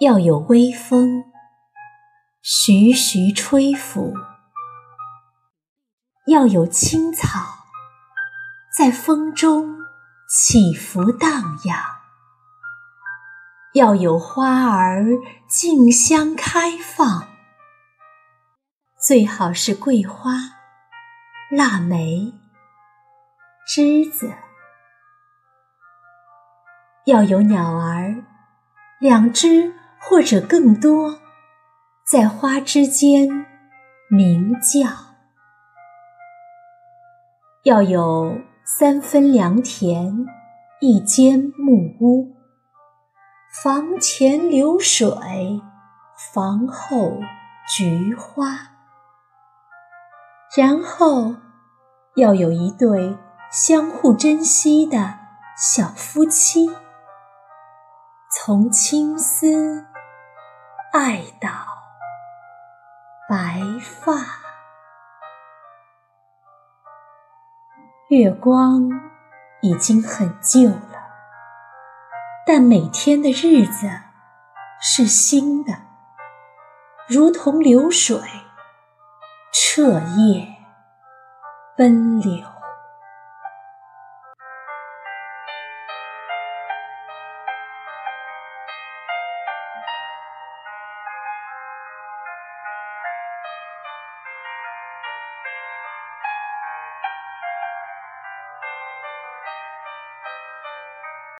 要有微风徐徐吹拂，要有青草在风中起伏荡漾，要有花儿竞相开放，最好是桂花、腊梅、栀子。要有鸟儿，两只或者更多，在花之间鸣叫；要有三分良田，一间木屋，房前流水，房后菊花。然后要有一对相互珍惜的小夫妻。从青丝爱到白发，月光已经很旧了，但每天的日子是新的，如同流水，彻夜奔流。